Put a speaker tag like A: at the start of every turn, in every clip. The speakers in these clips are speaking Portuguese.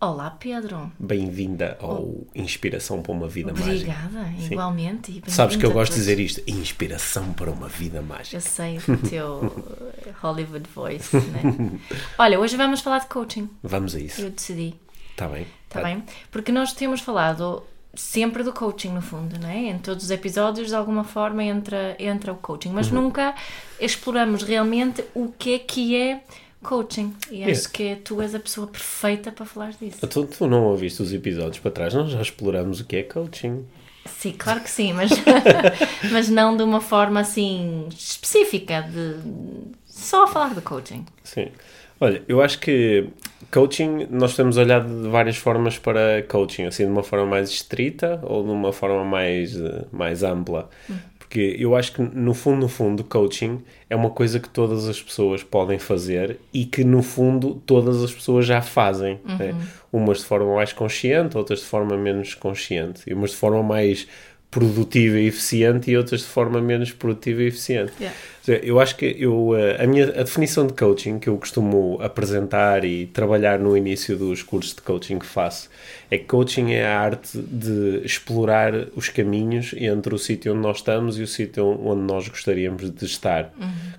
A: Olá, Pedro.
B: Bem-vinda ao Inspiração para uma Vida
A: Obrigada,
B: Mágica.
A: Obrigada, igualmente. E
B: Sabes que eu gosto de dizer isto: Inspiração para uma Vida Mágica.
A: Eu sei o teu Hollywood voice, né? Olha, hoje vamos falar de coaching.
B: Vamos a isso.
A: Eu decidi,
B: Está bem?
A: está bem? Porque nós temos falado sempre do coaching, no fundo, né? Em todos os episódios, de alguma forma, entra, entra o coaching. Mas
B: Uhum.
A: nunca exploramos realmente o que é que é coaching. E acho
B: Yeah.
A: que tu és a pessoa perfeita para falar disso.
B: Tu, tu não ouviste os episódios para trás? Nós já exploramos o que é coaching.
A: Sim, claro que sim, mas, mas não de uma forma assim específica, de só a falar de coaching.
B: Sim. Olha, eu acho que coaching, nós temos olhado de várias formas para coaching, assim, de uma forma mais estrita ou de uma forma mais, eh, mais ampla. Porque eu acho que, no fundo, no fundo, coaching é uma coisa que todas as pessoas podem fazer e que, no fundo, todas as pessoas já fazem. né? Umas de forma mais consciente, outras de forma menos consciente. E umas de forma mais produtiva e eficiente e outras de forma menos produtiva e eficiente.
A: Yeah.
B: Eu acho que eu, eh, a minha a definição de coaching que eu costumo apresentar e trabalhar no início dos cursos de coaching que faço é que coaching é a arte de explorar os caminhos entre o sítio onde nós estamos e o sítio onde nós gostaríamos de estar.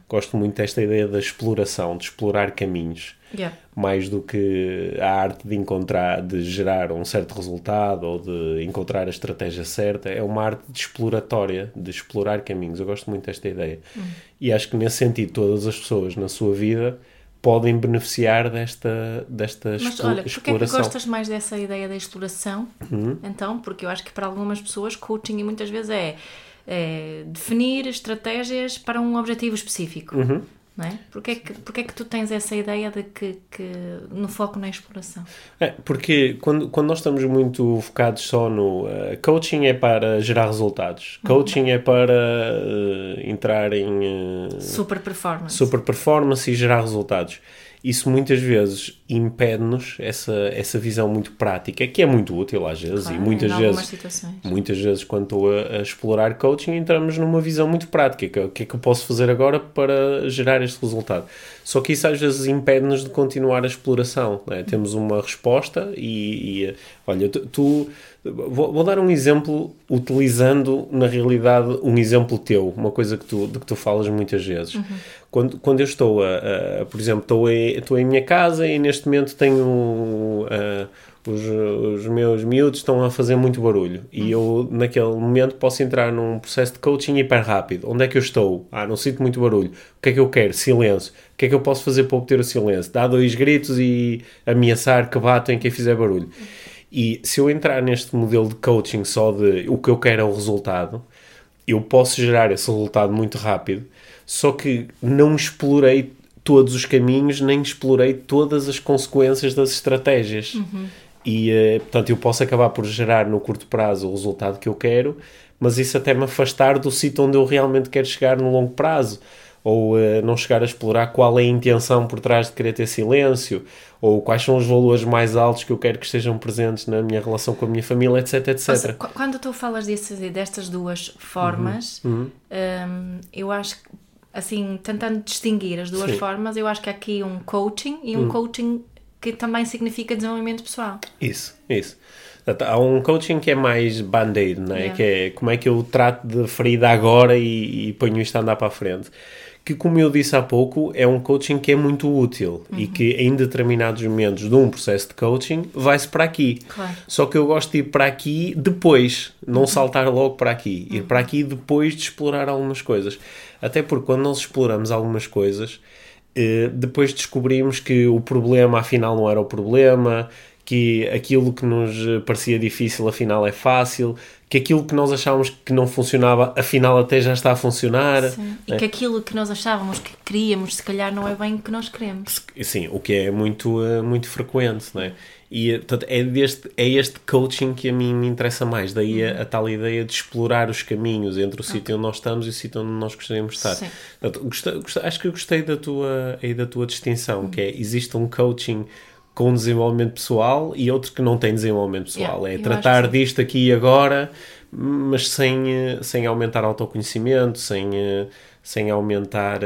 B: Gosto muito desta ideia da exploração, de explorar caminhos
A: Yeah.
B: mais do que a arte de encontrar, de gerar um certo resultado ou de encontrar a estratégia certa, é uma arte de exploratória, de explorar caminhos. Eu gosto muito desta ideia. E acho que nesse sentido todas as pessoas na sua vida podem beneficiar desta, desta
A: Mas
B: explo-
A: olha, porquê é que
B: exploração.
A: gostas mais dessa ideia da exploração? Então, porque eu acho que para algumas pessoas coaching muitas vezes é, é definir estratégias para um objetivo específico. Não é? Porquê, é que, porquê é que tu tens essa ideia de que, que no foco na exploração?
B: É, porque quando, quando nós estamos muito focados só no eh, coaching é para gerar resultados, coaching é para eh, entrar em eh,
A: Super performance.
B: super performance e gerar resultados. Isso muitas vezes impede-nos essa, essa visão muito prática, que é muito útil às vezes,
A: Claro,
B: e muitas vezes,
A: situações.
B: muitas vezes quando estou a, a explorar coaching, entramos numa visão muito prática, que é o que é que eu posso fazer agora para gerar este resultado. Só que isso às vezes impede-nos de continuar a exploração. não é? Temos uma resposta e, e, olha, tu, tu- vou, vou dar um exemplo utilizando na realidade um exemplo teu, uma coisa que tu, de que tu falas muitas vezes. Quando, quando eu estou a, a- por exemplo, estou em, estou em minha casa e neste momento tenho ah, os, os meus miúdos estão a fazer muito barulho e eu naquele momento posso entrar num processo de coaching hiper rápido. Onde é que eu estou? Ah, não sinto muito barulho. O que é que eu quero? Silêncio. O que é que eu posso fazer para obter o silêncio? Dar dois gritos e ameaçar que batem quem fizer barulho. E se eu entrar neste modelo de coaching só de o que eu quero é o resultado, eu posso gerar esse resultado muito rápido, só que não explorei todos os caminhos, nem explorei todas as consequências das estratégias. E, eh, portanto, eu posso acabar por gerar no curto prazo o resultado que eu quero, mas isso até me afastar do sítio onde eu realmente quero chegar no longo prazo. Ou eh, não chegar a explorar qual é a intenção por trás de querer ter silêncio, ou quais são os valores mais altos que eu quero que estejam presentes na minha relação com a minha família, etc, etc.
A: Seja, qu- quando tu falas dessas, destas duas formas,
B: Uhum,
A: hum, eu acho que, assim, tentando distinguir as duas
B: Sim. Uhum.
A: formas, eu acho que há aqui um coaching e um coaching que também significa desenvolvimento pessoal.
B: Isso, isso. Há um coaching que é mais band-aid, não é?
A: Yeah.
B: Que é como é que eu trato de ferida agora e, e ponho isto a andar para a frente. Que, como eu disse há pouco, é um coaching que é muito útil e que em determinados momentos de um processo de coaching vai-se para aqui.
A: Claro.
B: Só que eu gosto de ir para aqui depois, não saltar logo para aqui. Ir para aqui depois de explorar algumas coisas. Até porque quando nós exploramos algumas coisas, eh, depois descobrimos que o problema afinal não era o problema, que aquilo que nos parecia difícil afinal é fácil, que aquilo que nós achávamos que não funcionava afinal até já está a funcionar.
A: Sim. E que aquilo que nós achávamos que queríamos, se calhar não é bem o que nós queremos.
B: Sim, o que é muito, eh, muito frequente, não é? E portanto, é, deste, é este coaching que a mim me interessa mais, daí a, a tal ideia de explorar os caminhos entre o okay. sítio onde nós estamos e o sítio onde nós gostaríamos de estar. Sim. Portanto, acho que eu gostei da tua, aí da tua distinção, uhum. que é, existe um coaching com desenvolvimento pessoal e outro que não tem desenvolvimento pessoal. Yeah, é tratar disto aqui e agora, mas sem, sem aumentar autoconhecimento, sem, sem, aumentar,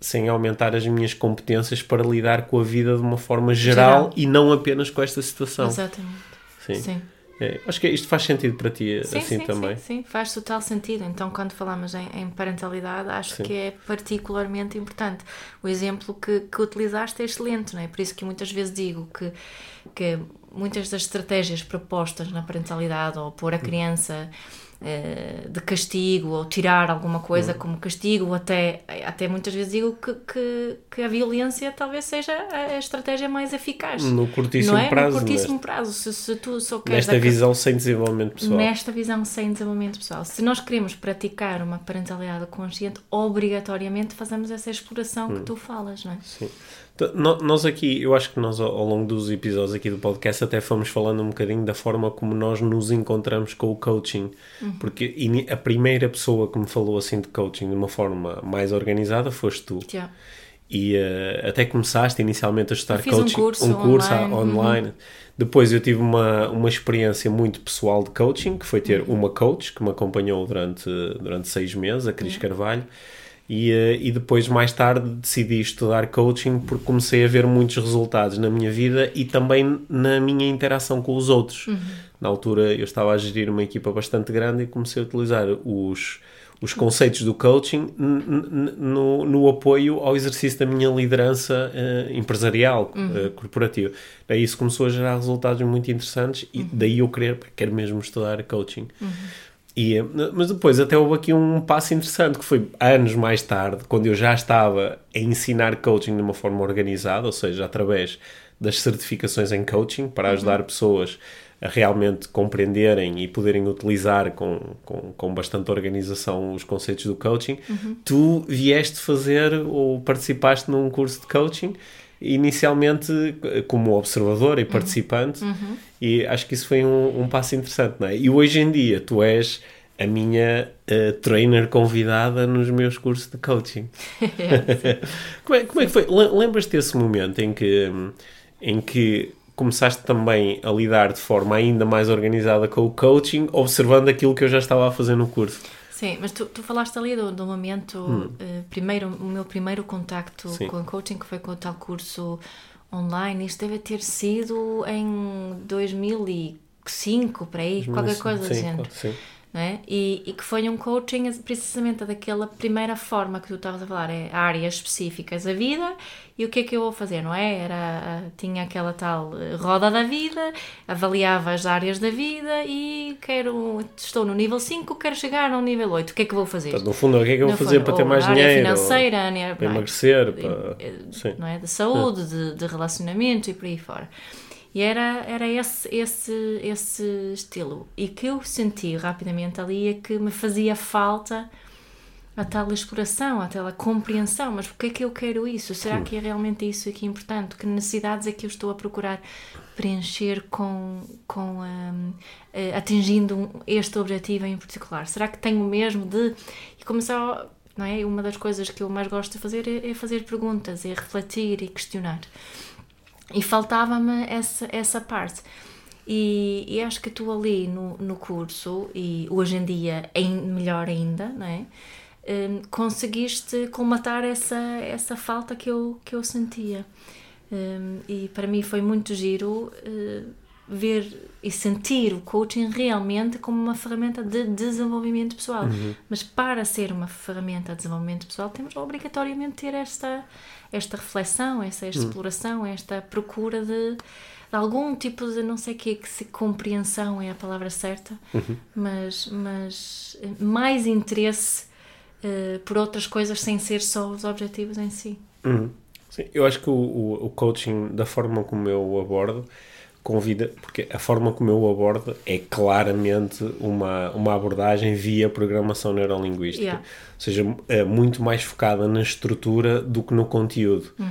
B: sem aumentar as minhas competências para lidar com a vida de uma forma geral, geral. e não apenas com esta situação.
A: Exatamente.
B: Sim. Sim. É, acho que isto faz sentido para ti sim, assim
A: sim,
B: também.
A: Sim, sim, faz total sentido. Então, quando falamos em, em parentalidade, acho sim. que é particularmente importante. O exemplo que, que utilizaste é excelente, não é? Por isso que muitas vezes digo que, que muitas das estratégias propostas na parentalidade ou pôr a hum. criança. Hum eh, de castigo ou tirar alguma coisa uhum. como castigo, ou até, até muitas vezes digo que, que, que, a violência talvez seja a estratégia mais eficaz.
B: No curtíssimo
A: é?
B: prazo.
A: No curtíssimo neste, prazo. Se, se tu só
B: queres nesta visão sem desenvolvimento pessoal.
A: Nesta visão sem desenvolvimento pessoal. Se nós queremos praticar uma parentalidade consciente, obrigatoriamente fazemos essa exploração que hum. tu falas, não é?
B: Sim. Nós aqui, eu acho que nós ao longo dos episódios aqui do podcast até fomos falando um bocadinho da forma como nós nos encontramos com o coaching, uhum. porque a primeira pessoa que me falou assim de coaching de uma forma mais organizada foste tu.
A: Yeah.
B: E uh, até começaste inicialmente a estudar coaching,
A: um curso,
B: um curso
A: online.
B: online. Uhum. Depois eu tive uma, uma experiência muito pessoal de coaching, que foi ter uhum. uma coach que me acompanhou durante, durante seis meses, a Cris Carvalho. E, eh, e depois, mais tarde, decidi estudar coaching porque comecei a ver muitos resultados na minha vida e também na minha interação com os outros. Uhum. Na altura, eu estava a gerir uma equipa bastante grande e comecei a utilizar os, os conceitos do coaching no, no apoio ao exercício da minha liderança uh, empresarial, uhum. uh, corporativa. Daí isso começou a gerar resultados muito interessantes e uhum. daí eu querer, quero mesmo estudar coaching. Uhum. E, mas depois até houve aqui um passo interessante que foi anos mais tarde, quando eu já estava a ensinar coaching de uma forma organizada, ou seja, através das certificações em coaching para uhum. ajudar pessoas a realmente compreenderem e poderem utilizar com, com, com bastante organização os conceitos do coaching. Uhum. Tu vieste fazer ou participaste num curso de coaching inicialmente como observador e uhum. participante, uhum. e acho que isso foi um, um, passo interessante, não é? E hoje em dia tu és a minha uh, trainer convidada nos meus cursos de coaching. como, é, como é que foi? Lembras-te desse momento em que, em que começaste também a lidar de forma ainda mais organizada com o coaching, observando aquilo que eu já estava a fazer no curso?
A: Sim, mas tu, tu falaste ali do, do momento, hum. uh, primeiro, o meu primeiro contacto Sim. com o coaching, que foi com o tal curso online, isto deve ter sido em 2005, por aí, qualquer coisa do género. Sim é? E, e, que foi um coaching precisamente daquela primeira forma que tu estavas a falar, é áreas específicas da vida e o que é que eu vou fazer, não é? Era, tinha aquela tal eh, roda da vida, avaliava as áreas da vida e quero, estou no nível 5, quero chegar ao nível 8, o que é que vou fazer?
B: Então, no fundo, o que é que eu vou fazer para ter mais área dinheiro?
A: financeira, né?
B: para emagrecer, para...
A: Sim. Não é? de saúde, de, de relacionamento e por aí fora. E era, era esse, esse, esse estilo. E que eu senti rapidamente ali é que me fazia falta a tal exploração, a tal compreensão. Mas porquê é que eu quero isso? Será que é realmente isso aqui importante? Que necessidades é que eu estou a procurar preencher com, com um, uh, eh, atingindo este objetivo em particular? Será que tenho mesmo de... E começar... Não é? Uma das coisas que eu mais gosto de fazer é, é fazer perguntas, é refletir e questionar. E faltava-me essa, essa parte. E, e, acho que tu ali no, no curso, e hoje em dia em, melhor ainda, não é? Um, conseguiste colmatar essa, essa falta que eu, que eu sentia. Um, e para mim foi muito giro uh, ver e sentir o coaching realmente como uma ferramenta de desenvolvimento pessoal. Uhum. Mas para ser uma ferramenta de desenvolvimento pessoal, temos obrigatoriamente ter esta, esta reflexão, essa hum. exploração, esta procura de, de, algum tipo de não sei o que, que se compreensão é a palavra certa, uhum. mas, mas eh, mais interesse uh, por outras coisas sem ser só os objetivos em si.
B: Uhum. Sim, eu acho que o, o, o coaching, da forma como eu o abordo, convida, porque a forma como eu abordo é claramente uma, uma abordagem via programação neurolinguística. Yeah. Ou seja, é muito mais focada na estrutura do que no conteúdo. Uhum.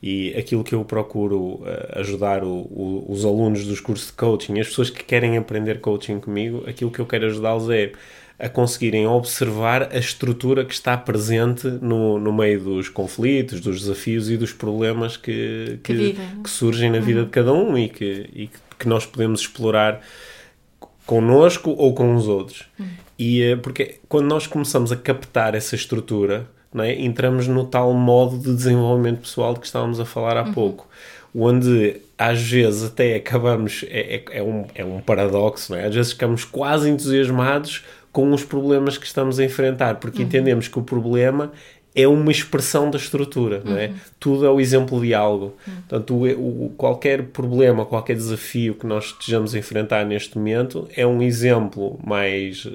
B: E aquilo que eu procuro uh, ajudar o, o, os alunos dos cursos de coaching, as pessoas que querem aprender coaching comigo, aquilo que eu quero ajudá-los é a conseguirem observar a estrutura que está presente no, no meio dos conflitos, dos desafios e dos problemas que, que, que, que surgem na vida uhum. de cada um e, que, e que nós podemos explorar connosco ou com os outros. Uhum. E eh, porque quando nós começamos a captar essa estrutura, é? entramos no tal modo de desenvolvimento pessoal de que estávamos a falar há uhum. pouco, onde às vezes até acabamos, é, é, é, um, é um paradoxo, não é? às vezes ficamos quase entusiasmados com os problemas que estamos a enfrentar, porque uhum. entendemos que o problema é uma expressão da estrutura, uhum. não é? Uhum. Tudo é o exemplo de algo. Uhum. Portanto, o, o, qualquer problema, qualquer desafio que nós estejamos a enfrentar neste momento é um exemplo mais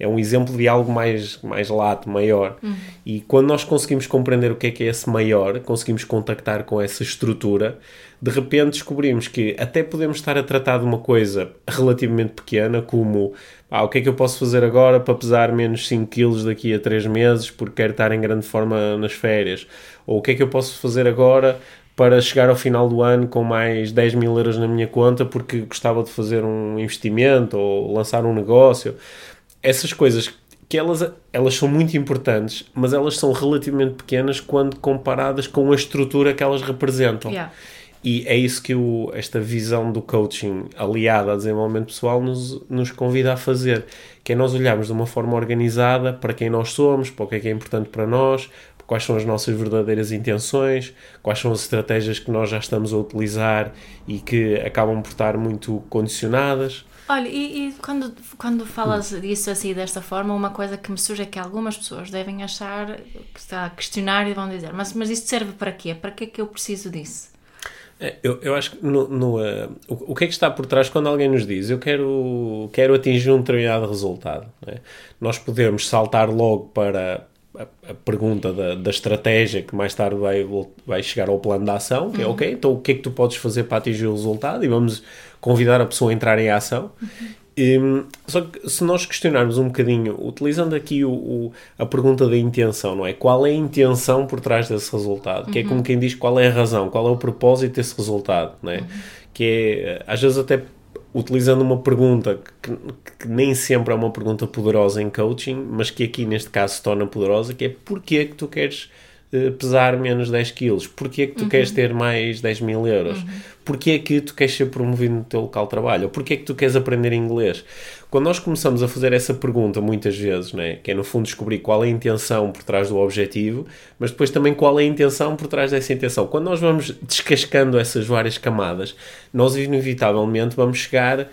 B: é um exemplo de algo mais, mais lato, maior. Uhum. E quando nós conseguimos compreender o que é que é esse maior, conseguimos contactar com essa estrutura, de repente descobrimos que até podemos estar a tratar de uma coisa relativamente pequena, como ah, o que é que eu posso fazer agora para pesar menos 5 kg daqui a 3 meses porque quero estar em grande forma nas férias? Ou o que é que eu posso fazer agora para chegar ao final do ano com mais 10 mil euros na minha conta porque gostava de fazer um investimento ou lançar um negócio? Essas coisas que elas, elas são muito importantes, mas elas são relativamente pequenas quando comparadas com a estrutura que elas representam. Yeah. E é isso que o, esta visão do coaching aliada ao desenvolvimento pessoal nos, nos convida a fazer, que é nós olharmos de uma forma organizada para quem nós somos, para o que é que é importante para nós, quais são as nossas verdadeiras intenções, quais são as estratégias que nós já estamos a utilizar e que acabam por estar muito condicionadas.
A: Olha, e, e, quando, quando falas disso assim, desta forma, uma coisa que me surge é que algumas pessoas devem achar, que está a questionar e vão dizer, mas, mas isto serve para quê? Para que é que eu preciso disso?
B: É, eu, eu acho que no, no uh, o, o, que é que está por trás quando alguém nos diz eu quero, quero atingir um determinado resultado? É? Nós podemos saltar logo para a, a pergunta da, da, estratégia que mais tarde vai, vai chegar ao plano de ação, que é uhum. ok, então o que é que tu podes fazer para atingir o resultado? E vamos convidar a pessoa a entrar em ação. Uhum. Um, só que se nós questionarmos um bocadinho, utilizando aqui o, o, a pergunta da intenção, não é? Qual é a intenção por trás desse resultado? Uhum. Que é como uhum. quem diz qual é a razão, qual é o propósito desse resultado, não é? Uhum. Que é, às vezes até utilizando uma pergunta que, que, nem sempre é uma pergunta poderosa em coaching, mas que aqui neste caso se torna poderosa, que é porquê que tu queres uh, pesar menos 10 quilos? Porquê que tu uhum. queres ter mais 10 mil euros? Uhum porquê é que tu queres ser promovido no teu local de trabalho? Ou porquê é que tu queres aprender inglês? Quando nós começamos a fazer essa pergunta muitas vezes, né, que é no fundo descobrir qual é a intenção por trás do objetivo, mas depois também qual é a intenção por trás dessa intenção. Quando nós vamos descascando essas várias camadas, nós inevitavelmente vamos chegar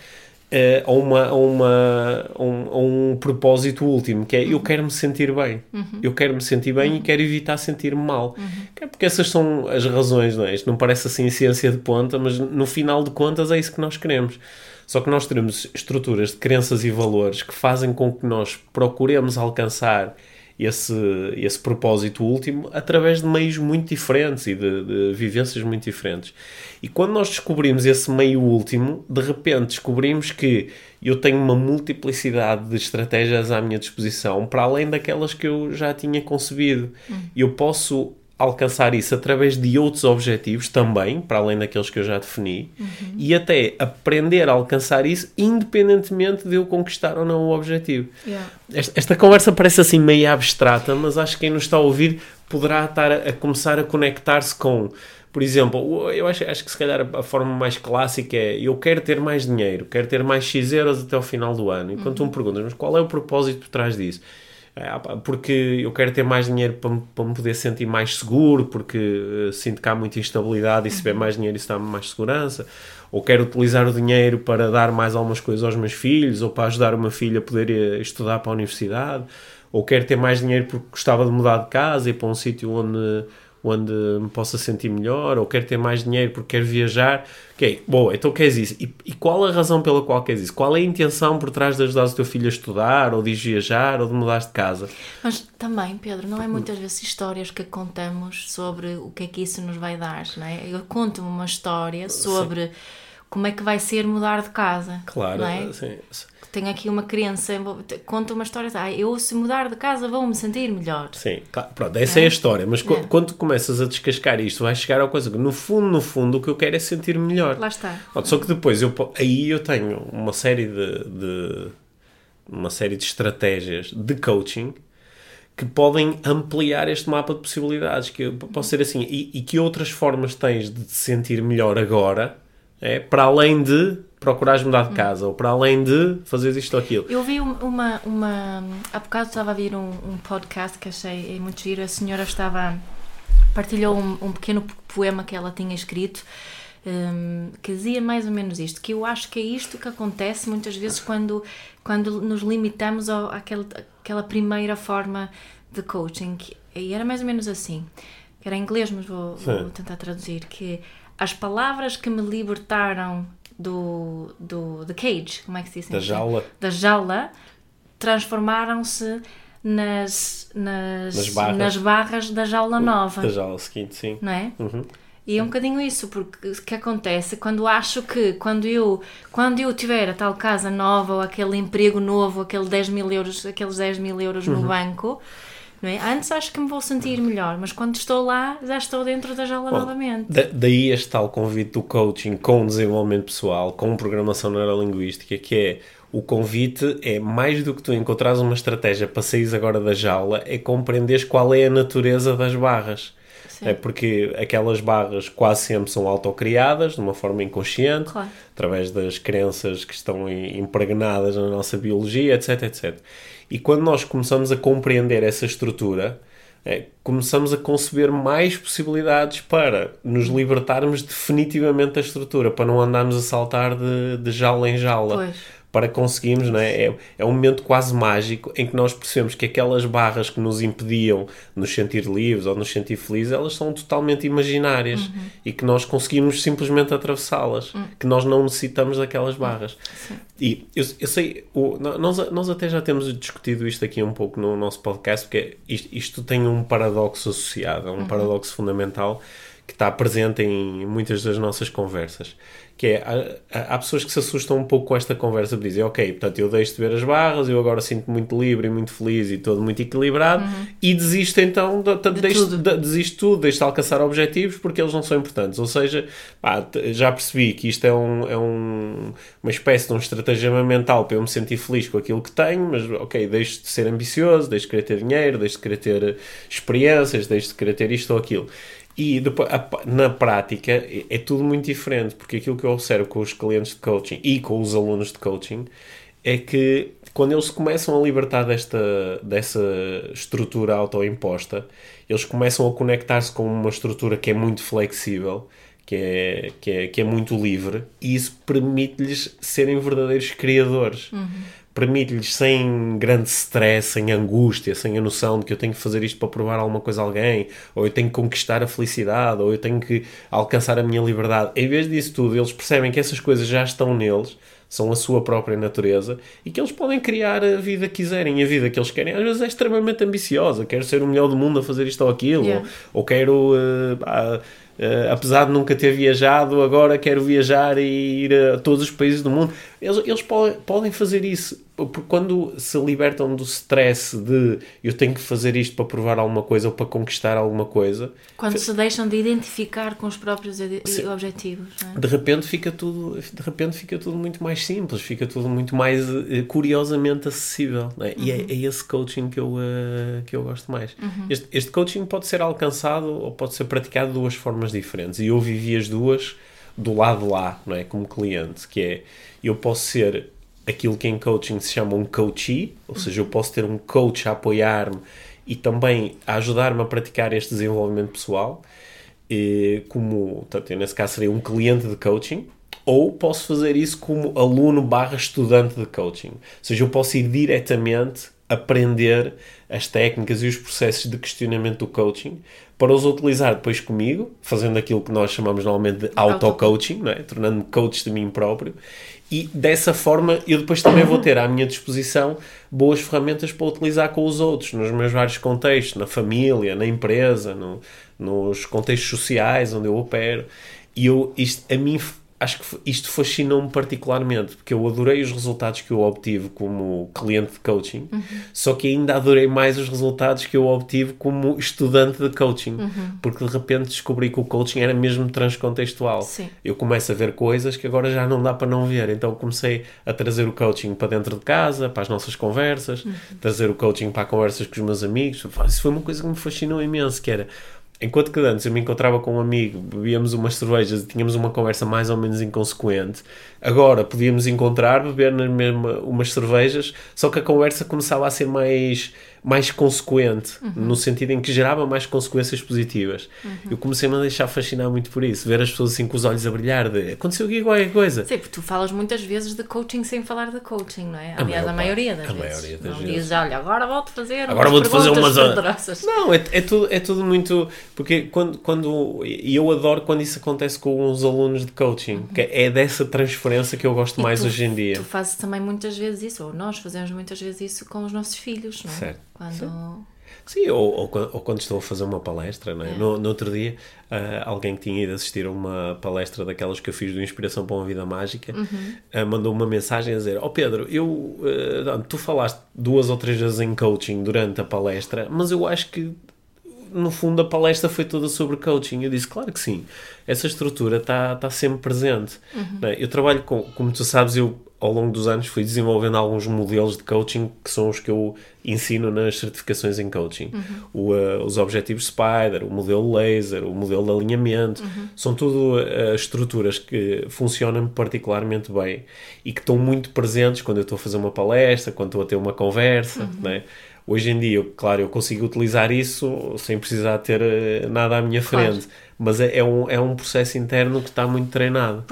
B: a, uma, a, uma, a um, a um propósito último, que é eu quero me sentir bem. Uhum. Eu quero me sentir bem uhum. e quero evitar sentir-me mal. Uhum. É porque essas são as razões, não é? Isto não parece assim ciência de ponta, mas no final de contas é isso que nós queremos. Só que nós teremos estruturas de crenças e valores que fazem com que nós procuremos alcançar esse, esse propósito último através de meios muito diferentes e de, de, vivências muito diferentes. E quando nós descobrimos esse meio último, de repente descobrimos que eu tenho uma multiplicidade de estratégias à minha disposição para além daquelas que eu já tinha concebido. Uhum. Eu posso alcançar isso através de outros objetivos também, para além daqueles que eu já defini, uhum. e até aprender a alcançar isso independentemente de eu conquistar ou não o objetivo. Yeah. Esta, esta, conversa parece assim meio abstrata, mas acho que quem nos está a ouvir poderá estar a, a começar a conectar-se com. Por exemplo, eu acho, acho que se calhar a forma mais clássica é eu quero ter mais dinheiro, quero ter mais X euros até o final do ano. Enquanto uhum. tu me perguntas, mas qual é o propósito por trás disso? É, porque eu quero ter mais dinheiro para, para me poder sentir mais seguro, porque uh, sinto que há muita instabilidade e se tiver uhum. mais dinheiro isso dá-me mais segurança. Ou quero utilizar o dinheiro para dar mais algumas coisas aos meus filhos, ou para ajudar o meu filho a poder eh, estudar para a universidade. Ou quero ter mais dinheiro porque gostava de mudar de casa e para um sítio onde onde me possa sentir melhor, ou quero ter mais dinheiro porque quero viajar. Ok, boa, então queres isso. E, e, qual a razão pela qual queres isso? Qual é a intenção por trás de ajudar o teu filho a estudar, ou de viajar, ou de mudar de casa?
A: Mas também, Pedro, não é muitas vezes histórias que contamos sobre o que é que isso nos vai dar, não é? Eu conto-me uma história sobre... Sim como é que vai ser mudar de casa.
B: Claro,
A: é?
B: sim.
A: Tenho aqui uma criança, conta uma história, ah, eu se mudar de casa vou-me sentir melhor.
B: Sim, claro, pronto, essa é, é a história, mas
A: É.
B: quando começas a descascar isto, vais chegar à coisa que no fundo, no fundo, o que eu quero é sentir melhor.
A: Lá está.
B: Só que depois, eu, aí eu tenho uma série de, de- uma série de estratégias de coaching que podem ampliar este mapa de possibilidades, que posso ser assim, e, e que outras formas tens de te sentir melhor agora, é, para além de procurares mudar de casa, ou para além de fazeres isto ou aquilo.
A: Eu vi um- uma. uma há bocado estava a vir um, um podcast que achei muito giro. A senhora estava. partilhou um, um pequeno poema que ela tinha escrito. hum, que dizia mais ou menos isto, que eu acho que é isto que acontece muitas vezes quando, quando nos limitamos ao, àquele, àquela primeira forma de coaching. E era mais ou menos assim, que era em inglês, mas vou, vou tentar traduzir, que as palavras que me libertaram do, do the cage, como é que se diz?
B: Da jaula.
A: Da jaula transformaram-se nas, nas,
B: Nas barras.
A: nas barras da jaula nova,
B: Da jaula seguinte, sim.
A: não é?
B: Uhum.
A: E é um bocadinho isso, porque o que acontece quando acho que quando eu, quando eu tiver a tal casa nova ou aquele emprego novo, aquele 10 mil euros, aqueles 10 mil euros
B: Uhum.
A: no banco, não é? antes acho que me vou sentir melhor, mas quando estou lá já estou dentro da jaula novamente.
B: Da- daí este tal convite do coaching com desenvolvimento pessoal, com programação neurolinguística, que é o convite é mais do que tu encontrares uma estratégia para sair agora da jaula, é compreenderes qual é a natureza das barras.
A: Sim.
B: É porque aquelas barras quase sempre são autocriadas, de uma forma inconsciente,
A: Claro.
B: através das crenças que estão impregnadas na nossa biologia, etc, etc. E quando nós começamos a compreender essa estrutura, é, começamos a conceber mais possibilidades para nos libertarmos definitivamente da estrutura, para não andarmos a saltar de, de jaula em jaula.
A: Pois.
B: Para conseguirmos, não é? é? É um momento quase mágico em que nós percebemos que aquelas barras que nos impediam de nos sentir livres ou de nos sentir felizes, elas são totalmente imaginárias
A: Uhum.
B: e que nós conseguimos simplesmente atravessá-las,
A: Hum.
B: que nós não necessitamos daquelas barras. E eu, eu sei, o- nós, nós até já temos discutido isto aqui um pouco no nosso podcast, porque isto, isto tem um paradoxo associado, um paradoxo fundamental que está presente em muitas das nossas conversas. Que é, há, há pessoas que se assustam um pouco com esta conversa, dizem, ok, portanto eu deixo de ver as barras, eu agora sinto muito livre e muito feliz e todo muito equilibrado, e desisto então, de, de,
A: De
B: deixo-
A: tudo.
B: de- desisto tudo, deixo de alcançar objetivos porque eles não são importantes. Ou seja, pá, já percebi que isto é, um, é um- uma espécie de um estratagema mental para eu me sentir feliz com aquilo que tenho, mas ok, deixo de ser ambicioso, deixo de querer ter dinheiro, deixo de querer ter experiências, deixo de querer ter isto ou aquilo. E depois, a- na prática é, é tudo muito diferente, porque aquilo que eu observo com os clientes de coaching e com os alunos de coaching é que quando eles começam a libertar desta, dessa estrutura autoimposta, eles começam a conectar-se com uma estrutura que é muito flexível, que é, que é, que é muito livre, e isso permite-lhes serem verdadeiros criadores. Permite-lhes, sem grande stress, sem angústia, sem a noção de que eu tenho que fazer isto para provar alguma coisa a alguém, ou eu tenho que conquistar a felicidade, ou eu tenho que alcançar a minha liberdade. Em vez disso tudo, eles percebem que essas coisas já estão neles, são a sua própria natureza e que eles podem criar a vida que quiserem. E a vida que eles querem às vezes é extremamente ambiciosa. Quero ser o melhor do mundo a fazer isto ou aquilo,
A: Yeah.
B: ou, ou quero, pá, eh, apesar de nunca ter viajado, agora quero viajar e ir a todos os países do mundo. Eles, eles po- podem fazer isso. Porque quando se libertam do stress de eu tenho que fazer isto para provar alguma coisa ou para conquistar alguma coisa,
A: Quando se deixam de identificar com os próprios edi- objetivos. É?
B: de repente fica tudo de repente fica tudo muito mais simples fica tudo muito mais eh, curiosamente acessível não é? e é, é esse coaching que eu eh, que eu gosto mais este, este coaching pode ser alcançado ou pode ser praticado de duas formas diferentes e eu vivi as duas do lado lá não é como cliente que é eu posso ser aquilo que em coaching se chama um coachee ou seja eu posso ter um coach a apoiar-me e também a ajudar-me a praticar este desenvolvimento pessoal eh, como, portanto, eu nesse caso seria um cliente de coaching, ou posso fazer isso como aluno barra estudante de coaching. Ou seja, eu posso ir diretamente aprender as técnicas e os processos de questionamento do coaching para os utilizar depois comigo, fazendo aquilo que nós chamamos normalmente de auto-coaching, é? tornando-me coach de mim próprio. E dessa forma eu depois também vou ter à minha disposição boas ferramentas para utilizar com os outros, nos meus vários contextos, na família, na empresa, no- nos contextos sociais onde eu opero. E eu, isto a mim acho que isto fascinou-me particularmente, porque eu adorei os resultados que eu obtive como cliente de coaching, uhum. só que ainda adorei mais os resultados que eu obtive como estudante de coaching, uhum. porque de repente descobri que o coaching era mesmo transcontextual. Sim. Eu começo a ver coisas que agora já não dá para não ver, então comecei a trazer o coaching para dentro de casa, para as nossas conversas, uhum. trazer o coaching para conversas com os meus amigos. Isso foi uma coisa que me fascinou imenso, que era enquanto que antes eu me encontrava com um amigo, bebíamos umas cervejas e tínhamos uma conversa mais ou menos inconsequente, agora podíamos encontrar, beber na mesma umas cervejas, só que a conversa começava a ser mais mais consequente, uhum. no sentido em que gerava mais consequências positivas. Uhum. Eu comecei-me a deixar fascinar muito por isso, ver as pessoas assim com os olhos a brilhar, de aconteceu aqui qualquer coisa.
A: Sim, porque tu falas muitas vezes de coaching sem falar de coaching, não é? Aliás, a, maior, a maioria das
B: a
A: vezes.
B: Maioria das
A: não
B: vezes.
A: dizes, olha, agora vou-te fazer
B: agora vou-te fazer umas Não, é, é, tudo, é tudo muito. Porque quando. quando e eu adoro quando isso acontece com os alunos de coaching, uhum. que é dessa transferência que eu gosto e mais
A: tu,
B: hoje em dia.
A: Tu fazes também muitas vezes isso, ou nós fazemos muitas vezes isso com os nossos filhos, não é? Certo. Quando. Sim
B: Sim, ou, ou, ou, quando estou a fazer uma palestra, não é? é. No, no, outro dia, uh, alguém que tinha ido assistir a uma palestra daquelas que eu fiz do Inspiração para uma Vida Mágica uhum. uh, mandou uma mensagem a dizer: Ó oh Pedro, eu, uh, tu falaste duas ou três vezes em coaching durante a palestra, mas eu acho que no fundo a palestra foi toda sobre coaching. Eu disse, claro que sim, essa estrutura está tá sempre presente. Uhum. É? Eu trabalho com, como tu sabes, eu ao longo dos anos fui desenvolvendo alguns modelos de coaching que são os que eu ensino nas certificações em coaching. Uhum. O, uh, os objetivos Spider, o modelo laser, o modelo de alinhamento, uhum. são tudo uh, estruturas que funcionam particularmente bem e que estão muito presentes quando eu estou a fazer uma palestra, quando estou a ter uma conversa, uhum. né? Hoje em dia, claro, eu consigo utilizar isso sem precisar ter uh, nada à minha frente. Claro mas é, é, um, é um processo interno que está muito treinado.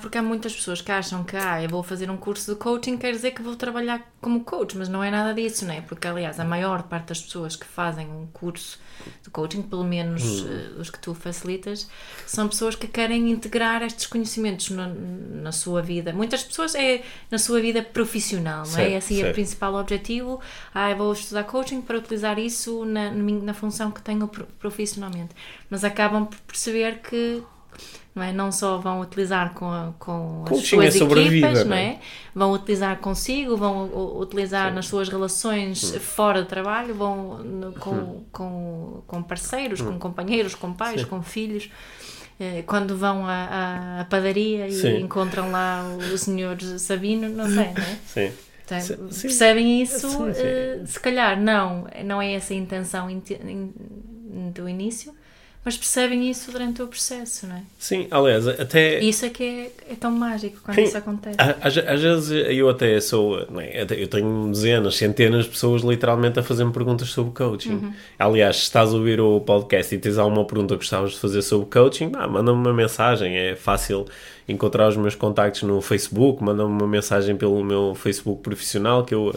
A: Porque há muitas pessoas que acham que ah, eu vou fazer um curso de coaching, quer dizer que vou trabalhar como coach, mas não é nada disso, não é? Porque, aliás, a maior parte das pessoas que fazem um curso de coaching, pelo menos hum. uh, os que tu facilitas, são pessoas que querem integrar estes conhecimentos na, na sua vida. Muitas pessoas é na sua vida profissional, não é? Assim, é o principal objetivo. Ah, eu vou estudar coaching para utilizar isso na, na função que tenho profissionalmente. Mas acabam por perceber que não, é? não só vão utilizar com, a, com as suas é equipas, vida, não é? é? vão utilizar consigo, vão utilizar Sim. nas suas relações hum. fora de trabalho, vão no, com, hum. com, com parceiros, hum. com companheiros, com pais, Sim. com filhos eh, quando vão à, à padaria Sim. e encontram lá o senhor Sabino, não sei, não é? Sim. Então, sim. Percebem isso? Sim, sim. Uh, se calhar não, não é essa a intenção do início, mas percebem isso durante o processo, não é?
B: Sim, aliás, até.
A: Isso é que é, é tão mágico quando Sim, isso acontece.
B: Às, às, vezes eu até sou. É? Eu tenho dezenas, centenas de pessoas literalmente a fazer-me perguntas sobre coaching. Uhum. Aliás, se estás a ouvir o podcast e tens alguma pergunta que gostavas de fazer sobre coaching, ah, manda-me uma mensagem. É fácil encontrar os meus contactos no Facebook, manda-me uma mensagem pelo meu Facebook profissional que eu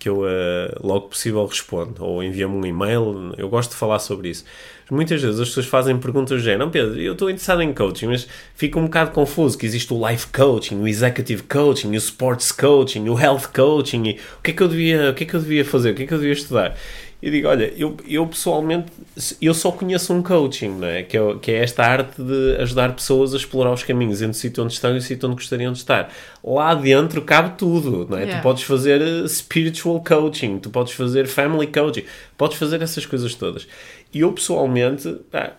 B: que eu uh, logo possível respondo, ou envia-me um e-mail, eu gosto de falar sobre isso. Muitas vezes as pessoas fazem perguntas do género, não Pedro, eu estou interessado em coaching, mas fico um bocado confuso que existe o life coaching, o executive coaching, o sports coaching, o health coaching, e o que é que eu devia, o que é que eu devia fazer, o que é que eu devia estudar? E digo, olha, eu, eu pessoalmente, eu só conheço um coaching, não é? Que, é? que é esta arte de ajudar pessoas a explorar os caminhos entre o sítio onde estão e o sítio onde gostariam de estar. Lá dentro cabe tudo, não é? Yeah. Tu podes fazer eh, spiritual coaching, tu podes fazer family coaching, podes fazer essas coisas todas. E eu pessoalmente, pá,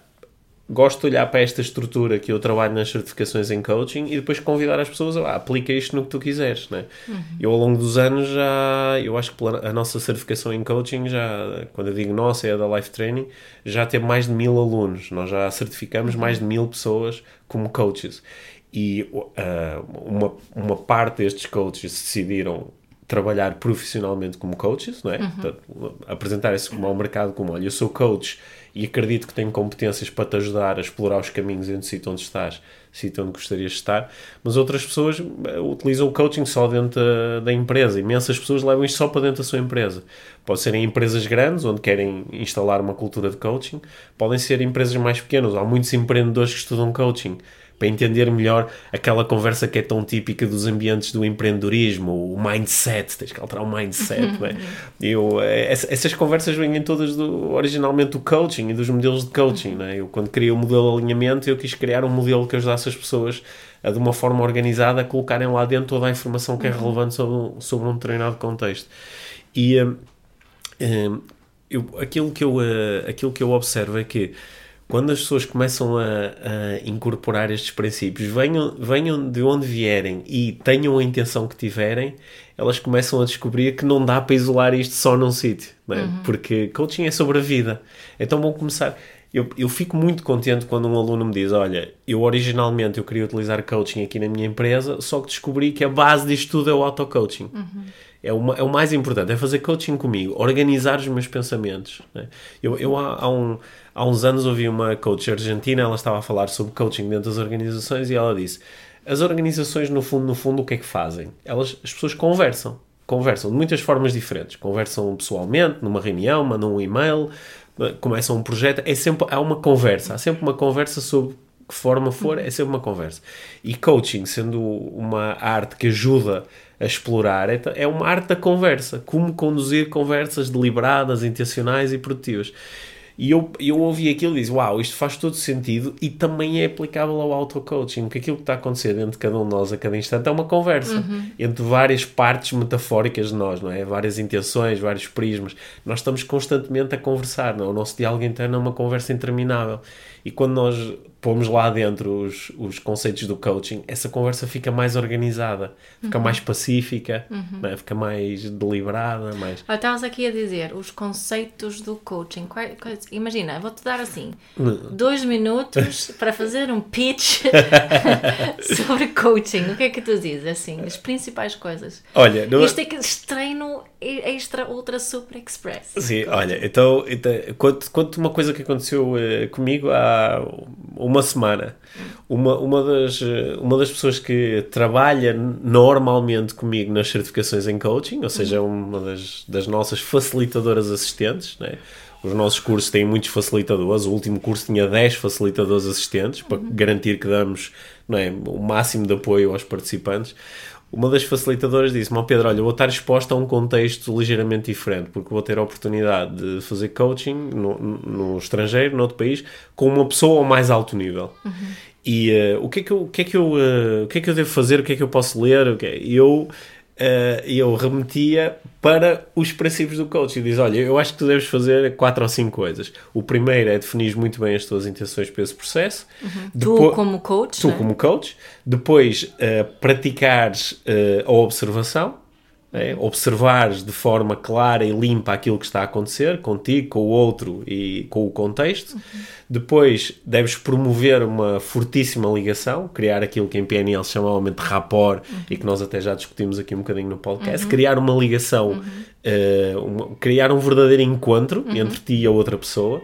B: gosto de olhar para esta estrutura que eu trabalho nas certificações em coaching e depois convidar as pessoas a ah, aplica isto no que tu quiseres, né? Uhum. Eu ao longo dos anos já, eu acho que a nossa certificação em coaching já, quando eu digo nossa, é a da Life Training, já teve mais de mil alunos. Nós já certificamos uhum. mais de mil pessoas como coaches. E uh, uma, uma parte destes coaches decidiram trabalhar profissionalmente como coaches, não é? Uhum. Apresentarem-se ao mercado como, olha, eu sou coach e acredito que tenho competências para te ajudar a explorar os caminhos entre o sítio onde estás, sítio onde gostarias de estar, mas outras pessoas eh, utilizam o coaching só dentro da, empresa. Imensas pessoas levam isto só para dentro da sua empresa. Pode ser em empresas grandes, onde querem instalar uma cultura de coaching, podem ser empresas mais pequenas. Há muitos empreendedores que estudam coaching para entender melhor aquela conversa que é tão típica dos ambientes do empreendedorismo, o mindset, tens que alterar o mindset, não é? Eu, eh, essas conversas vêm todas do, originalmente do coaching e dos modelos de coaching, é? Eu quando criei o modelo de alinhamento, eu quis criar um modelo que ajudasse as pessoas a de uma forma organizada colocarem lá dentro toda a informação que é relevante sobre, sobre um determinado contexto. E um, um, eu, aquilo, que eu, uh, aquilo que eu observo é que quando as pessoas começam a, a, incorporar estes princípios, venham, venham de onde vierem e tenham a intenção que tiverem, elas começam a descobrir que não dá para isolar isto só num sítio, é? uhum. porque coaching é sobre a vida. Então vão começar. Eu, eu fico muito contente quando um aluno me diz: Olha, eu originalmente eu queria utilizar coaching aqui na minha empresa, só que descobri que a base disto tudo é o auto-coaching. Uhum. É, uma, é o mais importante, é fazer coaching comigo, organizar os meus pensamentos. Né? Eu, eu há, há, um, há uns anos ouvi uma coach argentina, ela estava a falar sobre coaching dentro das organizações e ela disse: as organizações, no fundo, no fundo, o que é que fazem? Elas, as pessoas conversam. Conversam de muitas formas diferentes. Conversam pessoalmente, numa reunião, mandam um e-mail, começam um projeto. É sempre, há uma conversa. Há sempre uma conversa sobre que forma for, é sempre uma conversa. E coaching, sendo uma arte que ajuda a explorar, é, é uma arte da conversa. Como conduzir conversas deliberadas, intencionais e produtivas. E eu, eu ouvi aquilo e disse: Uau, isto faz todo sentido e também é aplicável ao auto-coaching, porque aquilo que está a acontecer dentro de cada um de nós a cada instante é uma conversa uhum. entre várias partes metafóricas de nós, não é? Várias intenções, vários prismas. Nós estamos constantemente a conversar, não? É? o nosso diálogo interno é uma conversa interminável. E quando nós pomos lá dentro os, os conceitos do coaching, essa conversa fica mais organizada, fica uhum. mais pacífica, uhum. né? fica mais deliberada. Mais...
A: Estavas aqui a dizer os conceitos do coaching. imagina, vou-te dar assim dois minutos para fazer um pitch sobre coaching. O que é que tu dizes? Assim, as principais coisas.
B: Olha,
A: não... isto é que treino extra, ultra, super express.
B: Sim, coaching. olha, então, então conto, conto uma coisa que aconteceu uh, comigo há uma semana, uma, uma, das, uma das pessoas que trabalha normalmente comigo nas certificações em coaching, ou seja, é uma das, das nossas facilitadoras assistentes, né? Os nossos cursos têm muitos facilitadores. O último curso tinha 10 facilitadores assistentes para uhum. garantir que damos é, o máximo de apoio aos participantes uma das facilitadoras disse-me, Pedro, olha, vou estar exposto a um contexto ligeiramente diferente, porque vou ter a oportunidade de fazer coaching no, no estrangeiro, noutro país, com uma pessoa ao mais alto nível. Uhum. E uh, o, que é que eu, o, que é que eu, uh, o que é que eu devo fazer, o que é que eu posso ler? Okay. Eu uh, eu remetia para os princípios do coach e diz: Olha, eu acho que tu deves fazer quatro ou cinco coisas. O primeiro é definir muito bem as tuas intenções para esse processo.
A: Uhum. Tu, como coach.
B: Tu, né? como coach. Depois, uh, praticares uh, a observação é? observares de forma clara e limpa aquilo que está a acontecer contigo, com o outro e com o contexto. Uhum. Depois deves promover uma fortíssima ligação, criar aquilo que em PNL se chama normalmente rapport uhum. e que nós até já discutimos aqui um bocadinho no podcast. Uhum. Criar uma ligação, uh, uma, criar um verdadeiro encontro uhum. entre ti e a outra pessoa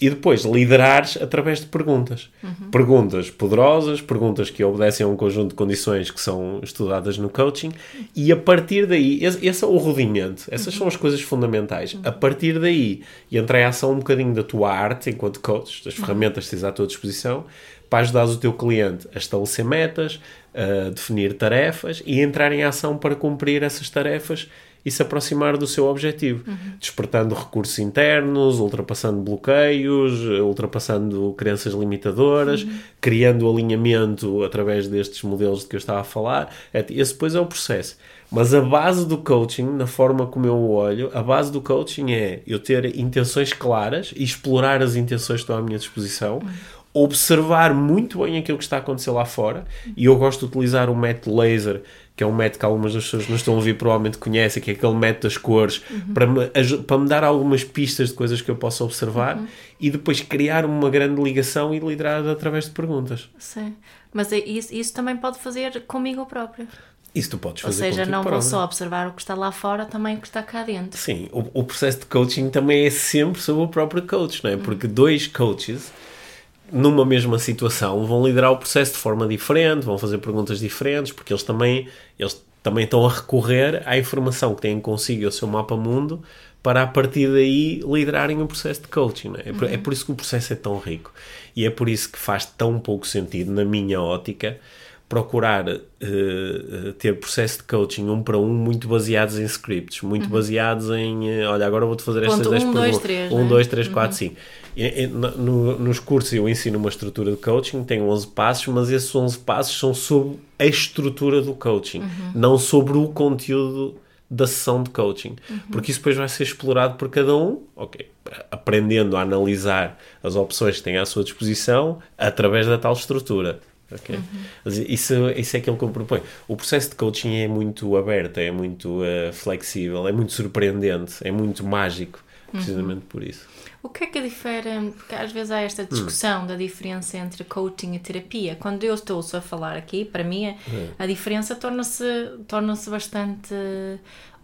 B: e depois liderares através de perguntas. Uhum. Perguntas poderosas, perguntas que obedecem a um conjunto de condições que são estudadas no coaching, e a partir daí, esse, esse é o rodimento, essas uhum. são as coisas fundamentais. Uhum. A partir daí, e entra em ação um bocadinho da tua arte enquanto coach, das uhum. ferramentas que tens à tua disposição, para ajudar o teu cliente a estabelecer metas, a definir tarefas e entrar em ação para cumprir essas tarefas e se aproximar do seu objetivo, uhum. despertando recursos internos, ultrapassando bloqueios, ultrapassando crenças limitadoras, uhum. criando alinhamento através destes modelos de que eu estava a falar. É, esse depois é o processo. Mas a base do coaching, na forma como eu olho, a base do coaching é eu ter intenções claras e explorar as intenções que estão à minha disposição. Uhum observar muito bem aquilo que está a acontecer lá fora e eu gosto de utilizar o método laser que é um método que algumas das pessoas não estão a ouvir provavelmente conhecem, que é aquele método das cores, uhum. para, me, para me dar algumas pistas de coisas que eu possa observar uhum. e depois criar uma grande ligação e liderar através de perguntas.
A: Sim, mas é isso, isso também pode fazer comigo próprio.
B: Isso tu podes fazer
A: Ou seja, não vou só observar o que está lá fora, também o que está cá dentro.
B: Sim, o, o processo de coaching também é sempre sobre o próprio coach, não é? Porque dois coaches numa mesma situação vão liderar o processo de forma diferente, vão fazer perguntas diferentes, porque eles também, eles também estão a recorrer à informação que têm consigo e ao seu mapa mundo para a partir daí liderarem o um processo de coaching. É? É, por, uhum. é por isso que o processo é tão rico e é por isso que faz tão pouco sentido, na minha ótica, procurar uh, ter processo de coaching um para um muito baseados em scripts, muito uhum. baseados em, uh, olha, agora vou-te fazer estas 10 um, perguntas. 1, 2, 3, 4, 5. No, nos cursos eu ensino uma estrutura de coaching, tem 11 passos, mas esses 11 passos são sobre a estrutura do coaching, uhum. não sobre o conteúdo da sessão de coaching. Uhum. Porque isso depois vai ser explorado por cada um, ok, aprendendo a analisar as opções que tem à sua disposição através da tal estrutura. Okay? Uhum. Isso, isso é aquilo que eu proponho. O processo de coaching é muito aberto, é muito uh, flexível, é muito surpreendente, é muito mágico, precisamente uhum. por isso.
A: O que é que difere? Porque às vezes há esta discussão hum. da diferença entre coaching e terapia. Quando eu estou a falar aqui, para mim, hum. a diferença torna-se torna bastante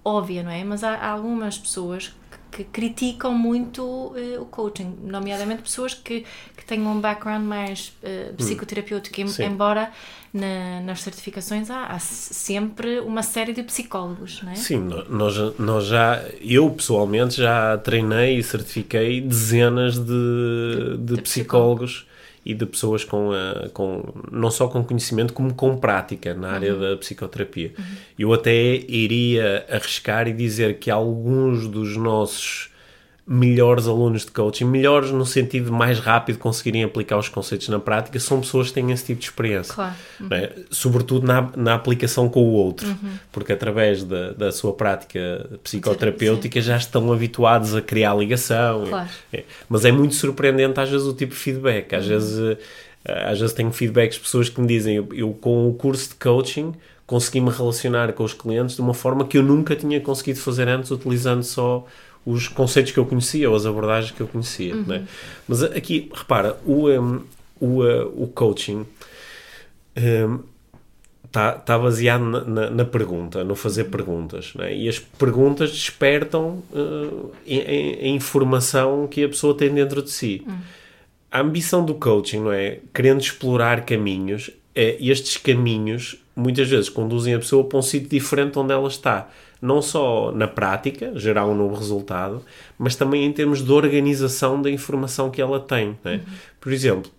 A: óbvia, não é? Mas há, há algumas pessoas que criticam muito uh, o coaching, nomeadamente pessoas que, que têm um background mais uh, psicoterapêutico, hum. embora na, nas certificações há, há, sempre uma série de psicólogos, não é?
B: Sim, nós, nós já, eu pessoalmente já treinei e certifiquei dezenas de, de, de, de psicólogos e de pessoas com, uh, com não só com conhecimento como com prática na área uhum. da psicoterapia. Uhum. Eu até iria arriscar e dizer que alguns dos nossos melhores alunos de coaching, melhores no sentido de mais rápido conseguirem aplicar os conceitos na prática, são pessoas que têm esse tipo de experiência. Claro. Uhum. É? Sobretudo na, na aplicação com o outro, uhum. porque através da, da sua prática psicoterapêutica Sim. já estão habituados a criar ligação. Claro. É. Mas é muito surpreendente às vezes o tipo de feedback. Às, uhum. vezes, eh, às vezes tenho feedbacks de pessoas que me dizem eu, eu com o curso de coaching consegui me relacionar com os clientes de uma forma que eu nunca tinha conseguido fazer antes utilizando só os conceitos que eu conhecia ou as abordagens que eu conhecia. Uhum. Né? Mas aqui, repara, o, um, o, uh, o coaching está um, tá baseado na, na, na, pergunta, no fazer perguntas. Né? E as perguntas despertam uh, a, a, informação que a pessoa tem dentro de si. Uhum. A ambição do coaching, não é? Querendo explorar caminhos, é, estes caminhos muitas vezes conduzem a pessoa para um sítio diferente onde ela está não só na prática, gerar um novo resultado, mas também em termos de organização da informação que ela tem. Né? Uhum. Por exemplo,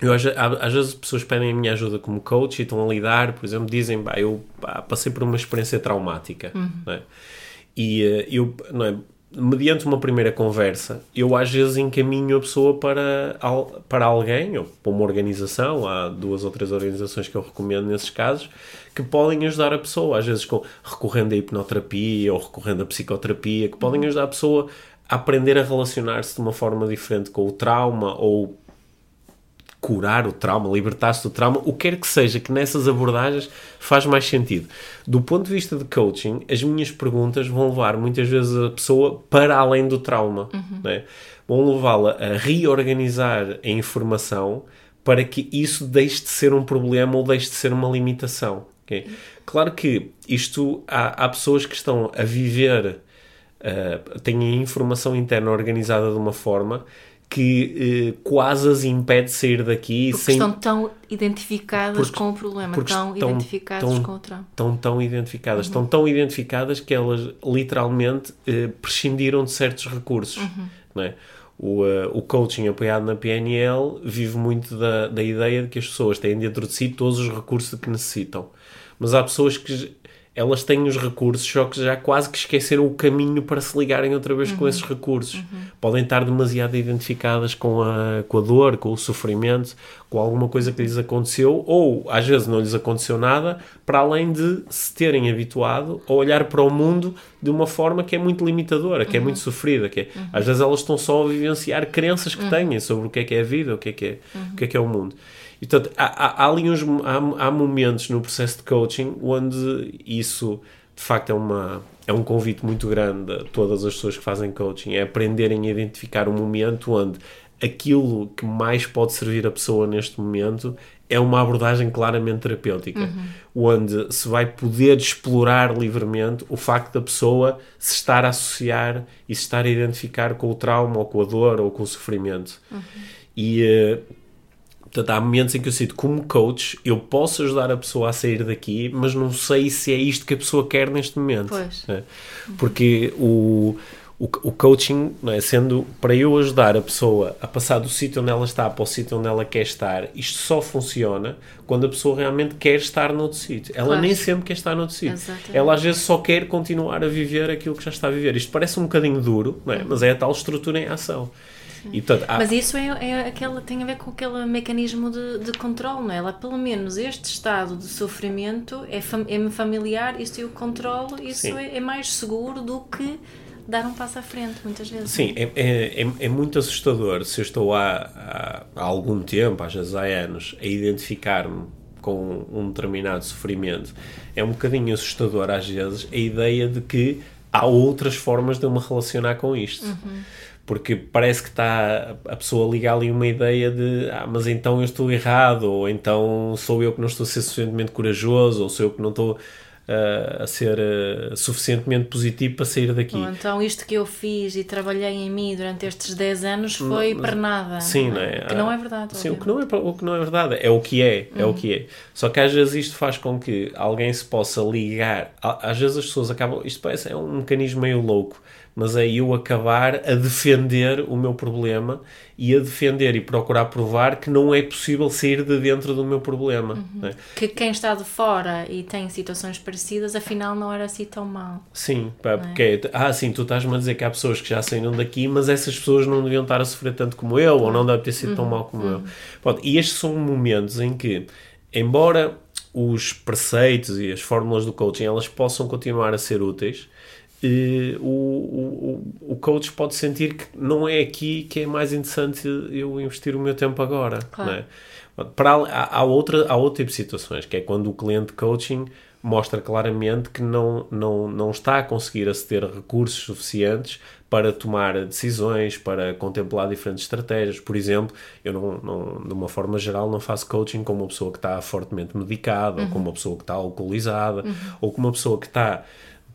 B: eu, às, às vezes pessoas pedem a minha ajuda como coach e estão a lidar, por exemplo, dizem, bah, eu passei por uma experiência traumática. Uhum. Né? E uh, eu, não é, mediante uma primeira conversa, eu às vezes encaminho a pessoa para, para alguém, ou para uma organização, há duas ou três organizações que eu recomendo nesses casos, que podem ajudar a pessoa, às vezes com, recorrendo à hipnoterapia ou recorrendo à psicoterapia, que podem ajudar a pessoa a aprender a relacionar-se de uma forma diferente com o trauma ou curar o trauma, libertar-se do trauma, o que quer que seja que nessas abordagens faz mais sentido. Do ponto de vista de coaching, as minhas perguntas vão levar muitas vezes a pessoa para além do trauma, uhum. né? vão levá-la a reorganizar a informação para que isso deixe de ser um problema ou deixe de ser uma limitação. Okay? Claro que isto há, há pessoas que estão a viver, uh, têm a informação interna organizada de uma forma que uh, quase as impede de sair daqui
A: porque sem... estão tão identificadas porque, com o problema, tão estão, identificadas tão, com o trauma.
B: Estão tão identificadas, uhum. estão tão identificadas que elas literalmente uh, prescindiram de certos recursos. Uhum. Não é? O, uh, o coaching apoiado na PNL vive muito da, da ideia de que as pessoas têm dentro de si todos os recursos que necessitam mas há pessoas que elas têm os recursos, só que já quase que esqueceram o caminho para se ligarem outra vez uhum. com esses recursos. Uhum. Podem estar demasiado identificadas com a, com a dor, com o sofrimento, com alguma coisa que lhes aconteceu, ou às vezes não lhes aconteceu nada, para além de se terem habituado a olhar para o mundo de uma forma que é muito limitadora, que é uhum. é muito sofrida, que é, uhum. às vezes elas estão só a vivenciar crenças que uhum. têm sobre o que é que é a vida, o que é que é, o que é, que é o mundo. E, portanto, há, há, há ali uns, há, há momentos no processo de coaching onde isso, de facto, é, uma, é um convite muito grande a todas as pessoas que fazem coaching, é aprenderem a identificar um momento onde aquilo que mais pode servir a pessoa neste momento é uma abordagem claramente terapêutica, uhum. onde se vai poder explorar livremente o facto da pessoa se estar a associar e se estar a identificar com o trauma, ou com a dor, ou com o sofrimento. Uhum. E uh, Portanto, há momentos em que eu sinto, como coach, eu posso ajudar a pessoa a sair daqui, mas não sei se é isto que a pessoa quer neste momento. Pois. Né? Porque o, o, o coaching, é? sendo para eu ajudar a pessoa a passar do sítio onde ela está para o sítio onde ela quer estar, isto só funciona quando a pessoa realmente quer estar noutro sítio. Ela
A: Claro.
B: nem sempre quer estar noutro sítio.
A: Exatamente.
B: Ela às vezes só quer continuar a viver aquilo que já está a viver. Isto parece um bocadinho duro, é? mas é a tal estrutura em ação. E, portanto, há-
A: Mas isso é, é aquela, tem a ver com aquele mecanismo de, de controle, não é? Ela, pelo menos este estado de sofrimento é, fam- é familiar, isso eu controlo, isso é, é mais seguro do que dar um passo à frente, muitas vezes.
B: Sim, é, é, é, é muito assustador se eu estou há, há, algum tempo, às vezes há anos, a identificar-me com um determinado sofrimento. É um bocadinho assustador, às vezes, a ideia de que há outras formas de eu me relacionar com isto. Porque parece que está a pessoa liga ali uma ideia de ah, mas então eu estou errado, ou então sou eu que não estou a ser suficientemente corajoso, ou sou eu que não estou ah, a ser ah, suficientemente positivo para sair daqui.
A: Ou então isto que eu fiz e trabalhei em mim durante estes 10 anos foi para nada.
B: Sim, não é?
A: Que não é verdade.
B: Sim, o que não é, o que não é verdade é o que é, é
A: Uhum.
B: o que é. Só que às vezes isto faz com que alguém se possa ligar. Às vezes as pessoas acabam. Isto parece é um mecanismo meio louco, mas é eu acabar a defender o meu problema e a defender e procurar provar que não é possível sair de dentro do meu problema.
A: Uhum.
B: é?
A: Que quem está de fora e tem situações parecidas, afinal não era assim tão mau.
B: Sim, pá,
A: é?
B: porque é, ah, sim, tu estás-me a dizer que há pessoas que já saíram daqui, mas essas pessoas não deviam estar a sofrer tanto como eu, ou não deve ter sido tão
A: Uhum.
B: mal como eu. Pronto, e estes são momentos em que, embora os preceitos e as fórmulas do coaching elas possam continuar a ser úteis, o, o, o o coach pode sentir que não é aqui que é mais interessante eu investir o meu tempo agora.
A: Claro.
B: é? Para, há, há, outra, há outro tipo de situações, que é quando o cliente coaching mostra claramente que não, não, não está a conseguir aceder a recursos suficientes para tomar decisões, para contemplar diferentes estratégias. Por exemplo, eu não, não, de uma forma geral não faço coaching com uma pessoa que está fortemente medicada, ou com uma pessoa que está alcoolizada, ou com uma pessoa que está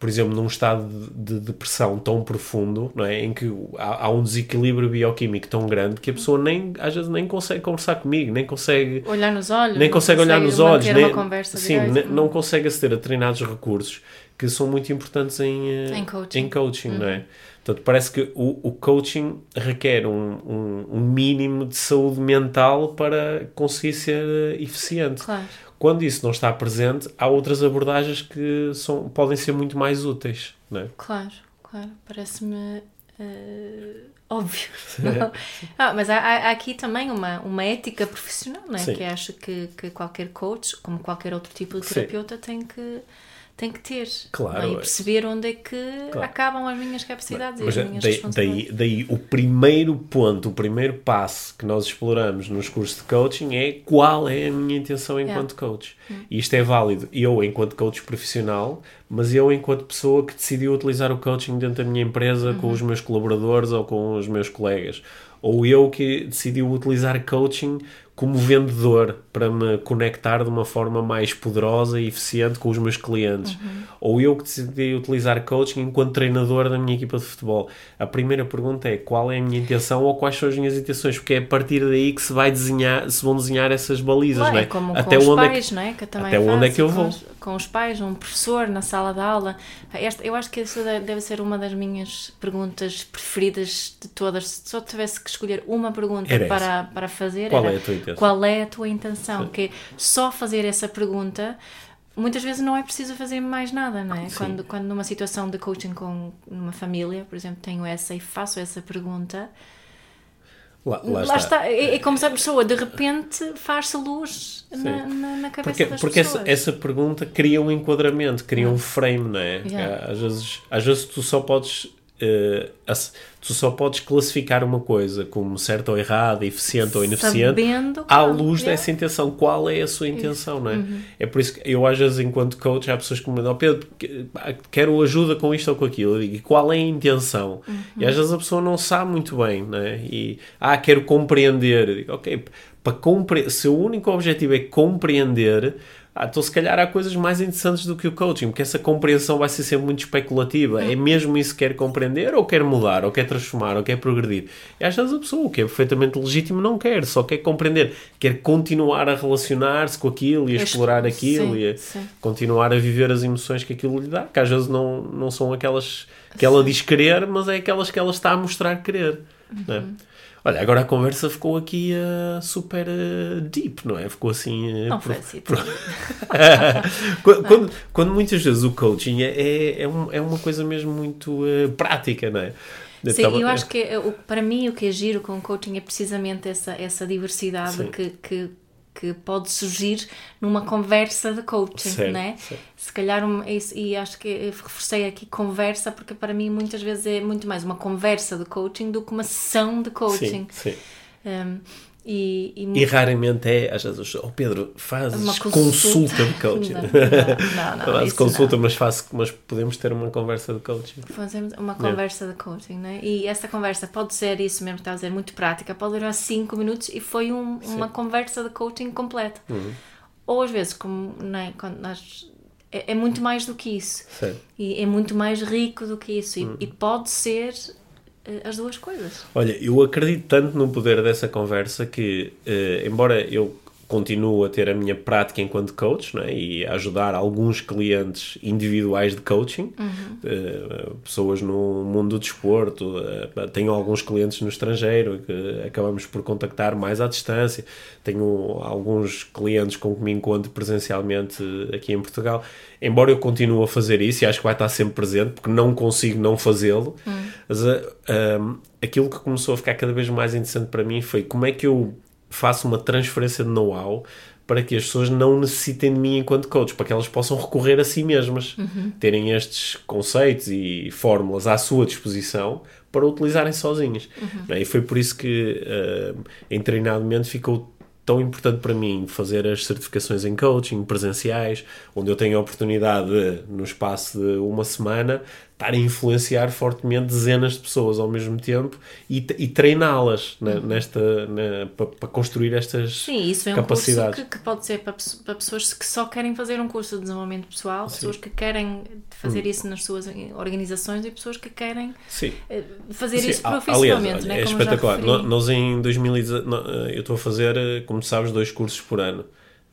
B: por exemplo, num estado de de depressão tão profundo, não é? em que há, há um desequilíbrio bioquímico tão grande que a pessoa nem, às vezes nem consegue conversar comigo, nem consegue
A: Olhar nos olhos.
B: nem consegue olhar nos olhos, nem, sim, não consegue aceder a determinados recursos que são muito importantes em, eh,
A: Em coaching. Uhum.
B: em coaching, não é? Portanto, parece que o, o coaching requer um, um, um mínimo de saúde mental para conseguir ser eh, eficiente.
A: Claro.
B: Quando isso não está presente, há outras abordagens que são, podem ser muito mais úteis, não é?
A: Claro, claro, parece-me eh, óbvio. Ah, mas há, há- aqui também uma, uma ética profissional, não é?
B: Sim.
A: Que acho que, que qualquer coach, como qualquer outro tipo de
B: Sim.
A: terapeuta, tem que, tem que ter.
B: Claro,
A: é? E
B: é.
A: perceber onde é que
B: Claro.
A: acabam as minhas capacidades
B: Mas
A: e as minhas
B: daí, daí, daí o primeiro ponto, o primeiro passo que nós exploramos nos cursos de coaching é qual é a minha intenção enquanto coach. E isto é válido eu enquanto coach profissional, mas eu enquanto pessoa que decidiu utilizar o coaching dentro da minha empresa com os meus colaboradores ou com os meus colegas. Ou eu que decidi utilizar coaching como vendedor para me conectar de uma forma mais poderosa e eficiente com os meus clientes. Ou eu que decidi utilizar coaching enquanto treinador da minha equipa de futebol. A primeira pergunta é qual é a minha intenção ou quais são as minhas intenções, porque é a partir daí que se vai desenhar, se vão desenhar essas balizas, não é?
A: como
B: Até
A: com os
B: onde é
A: pais,
B: que-
A: é? Que eu também
B: até onde é
A: faço,
B: que eu
A: com
B: vou?
A: os- Com os pais, um professor na sala de aula. Esta, eu acho que essa de- deve ser uma das minhas perguntas preferidas de todas. Se só tivesse que escolher uma pergunta para, para fazer,
B: Qual
A: era
B: é a tua intenção?
A: qual é a tua intenção? Que só fazer essa pergunta. Muitas vezes não é preciso fazer mais nada, não é? Quando, quando numa situação de coaching com uma família, por exemplo, tenho essa e faço essa pergunta,
B: Lá,
A: Lá, está. É, é como se a pessoa de repente faz-se luz na, na, na cabeça
B: Porque,
A: das
B: porque essa,
A: pessoas.
B: essa pergunta cria um enquadramento, cria um frame, não é?
A: Yeah.
B: Às, vezes, às vezes tu só podes. Eh, tu só podes classificar uma coisa como certa ou errada, eficiente ou ineficiente
A: Sabendo
B: à luz
A: yeah.
B: dessa intenção. Qual é a sua intenção, não é?
A: Uhum.
B: É por isso que eu, às vezes, enquanto coach, há pessoas que me dizem, oh, Pedro, quero ajuda com isto ou com aquilo. Eu digo, e qual é a intenção?
A: Uhum.
B: E às vezes a pessoa não sabe muito bem, não é? E, ah, quero compreender. Eu digo, ok, para compre se o único objetivo é compreender, ah, então se calhar há coisas mais interessantes do que o coaching, porque essa compreensão vai ser sempre muito especulativa. É mesmo isso que quer compreender, ou quer mudar, ou quer transformar, ou quer progredir? E às vezes a pessoa, o que é perfeitamente legítimo, não quer, só quer compreender, quer continuar a relacionar-se com aquilo e a explorar aquilo
A: sim,
B: e a
A: sim.
B: continuar a viver as emoções que aquilo lhe dá, que às vezes não, não são aquelas que ela diz querer, mas é aquelas que ela está a mostrar querer. não é? Olha, agora a conversa ficou aqui uh, super uh, deep, não é? Ficou assim. uh,
A: Não
B: pro-
A: foi assim.
B: pro- quando, quando, quando muitas vezes o coaching é, é, é, um- é uma coisa mesmo muito uh, prática, não é?
A: Sim,
B: Então,
A: eu acho que para mim o que é giro com o coaching é precisamente essa, essa diversidade
B: Sim.
A: que, que, que pode surgir numa conversa de coaching,
B: Certo,
A: né?
B: certo.
A: Se calhar, um, e acho que eu reforcei aqui conversa, porque para mim muitas vezes é muito mais uma conversa de coaching do que uma sessão de coaching.
B: Sim, sim.
A: Um, e, e
B: E raramente é, às vezes, oh Pedro, fazes consulta.
A: consulta.
B: de coaching.
A: Não, não, não,
B: Fazes
A: isso
B: consulta,
A: não.
B: mas, faço, mas podemos ter uma conversa de coaching.
A: Fazemos uma conversa de coaching, né? E essa conversa pode ser isso mesmo que estás a dizer, muito prática, pode durar 5 minutos e foi um- uma conversa de coaching completa.
B: Uhum.
A: Ou às vezes, como né, quando nós. É, é muito mais do que isso.
B: Certo.
A: E é muito mais rico do que isso.
B: Uhum.
A: E, e pode ser as duas coisas.
B: Olha, eu acredito tanto no poder dessa conversa que, eh, embora eu continue a ter a minha prática enquanto coach né, e ajudar alguns clientes individuais de coaching, eh, pessoas no mundo do desporto, eh, tenho alguns clientes no estrangeiro que acabamos por contactar mais à distância, tenho alguns clientes com que me encontro presencialmente aqui em Portugal. Embora eu continue a fazer isso e acho que vai estar sempre presente, porque não consigo não fazê-lo, mas ah, ah, aquilo que começou a ficar cada vez mais interessante para mim foi como é que eu faço uma transferência de know-how para que as pessoas não necessitem de mim enquanto coach, para que elas possam recorrer a si mesmas, terem estes conceitos e fórmulas à sua disposição para utilizarem sozinhas. Né? E foi por isso que ah, em treinamento ficou tão importante para mim fazer as certificações em coaching presenciais, onde eu tenho a oportunidade de, no espaço de uma semana, estar a influenciar fortemente dezenas de pessoas ao mesmo tempo e, e treiná-las né, nesta para, para construir estas
A: Sim, isso é um curso
B: capacidades.
A: que, que pode ser para, para pessoas que só querem fazer um curso de desenvolvimento pessoal, pessoas que querem fazer isso nas suas organizações e pessoas que querem
B: Sim.
A: eh, fazer
B: Sim,
A: isso profissionalmente,
B: aliás,
A: né?
B: é espetacular. Nós em 2017, no- eu estou a fazer, eh, como sabes, dois cursos por ano.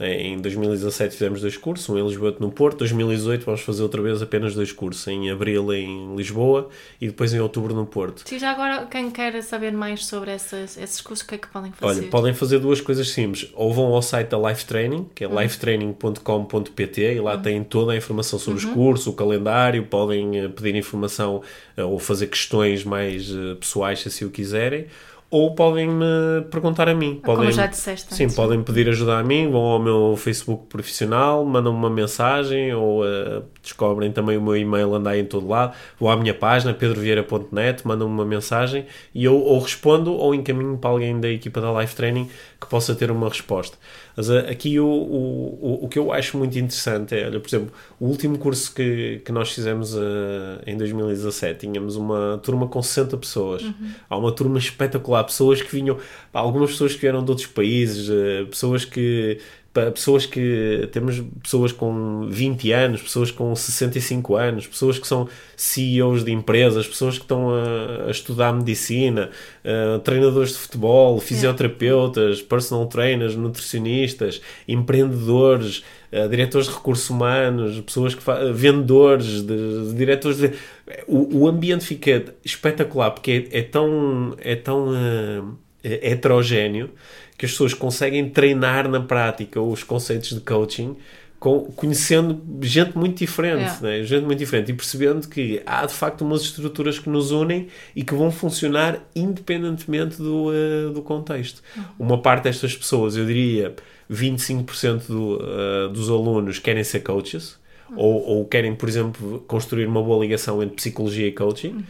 B: Em 2017 fizemos dois cursos, um em Lisboa e no Porto. 2018 vamos fazer outra vez apenas dois cursos, em abril em Lisboa e depois em outubro no Porto.
A: Sim, já agora, quem quer saber mais sobre essas, esses cursos, o que é que podem fazer?
B: Olha, podem fazer duas coisas simples. Ou vão ao site da Life Training, que é
A: Uhum.
B: lifetraining.com.pt, e lá têm toda a informação sobre os cursos, o calendário. Podem eh, pedir informação eh, ou fazer questões mais eh, pessoais, se assim o quiserem. Ou podem me perguntar a mim.
A: Como
B: Podem,
A: já disseste
B: Sim,
A: antes.
B: podem pedir ajuda a mim, vão ao meu Facebook profissional, mandam-me uma mensagem ou eh, descobrem também o meu e-mail, anda aí em todo lado. Vão à minha página, pedrovieira.net, mandam-me uma mensagem e eu ou respondo ou encaminho para alguém da equipa da Life Training que possa ter uma resposta. Mas eh, aqui o, o, o, que eu acho muito interessante é, olha, por exemplo, o último curso que, que nós fizemos eh, em 2017, tínhamos uma turma com 60 pessoas. Há uma turma espetacular, pessoas que vinham, pá, algumas pessoas que vieram de outros países, eh, pessoas que pá, pessoas que temos pessoas com 20 anos, pessoas com 65 anos, pessoas que são CEOs de empresas, pessoas que estão a, a estudar medicina, eh, treinadores de futebol, fisioterapeutas, personal trainers, nutricionistas, empreendedores, eh, diretores de recursos humanos, pessoas que fa- vendedores, de, de diretores de o, o ambiente fica espetacular porque é, é tão é tão eh, é- heterogéneo que as pessoas conseguem treinar na prática os conceitos de coaching com, conhecendo gente muito diferente,
A: Yeah.
B: né? gente muito diferente e percebendo que há de facto umas estruturas que nos unem e que vão funcionar independentemente do, eh, do contexto. Uma parte destas pessoas, eu diria 25% do, eh, dos alunos querem ser coaches ou, ou querem, por exemplo, construir uma boa ligação entre psicologia e coaching. Uh,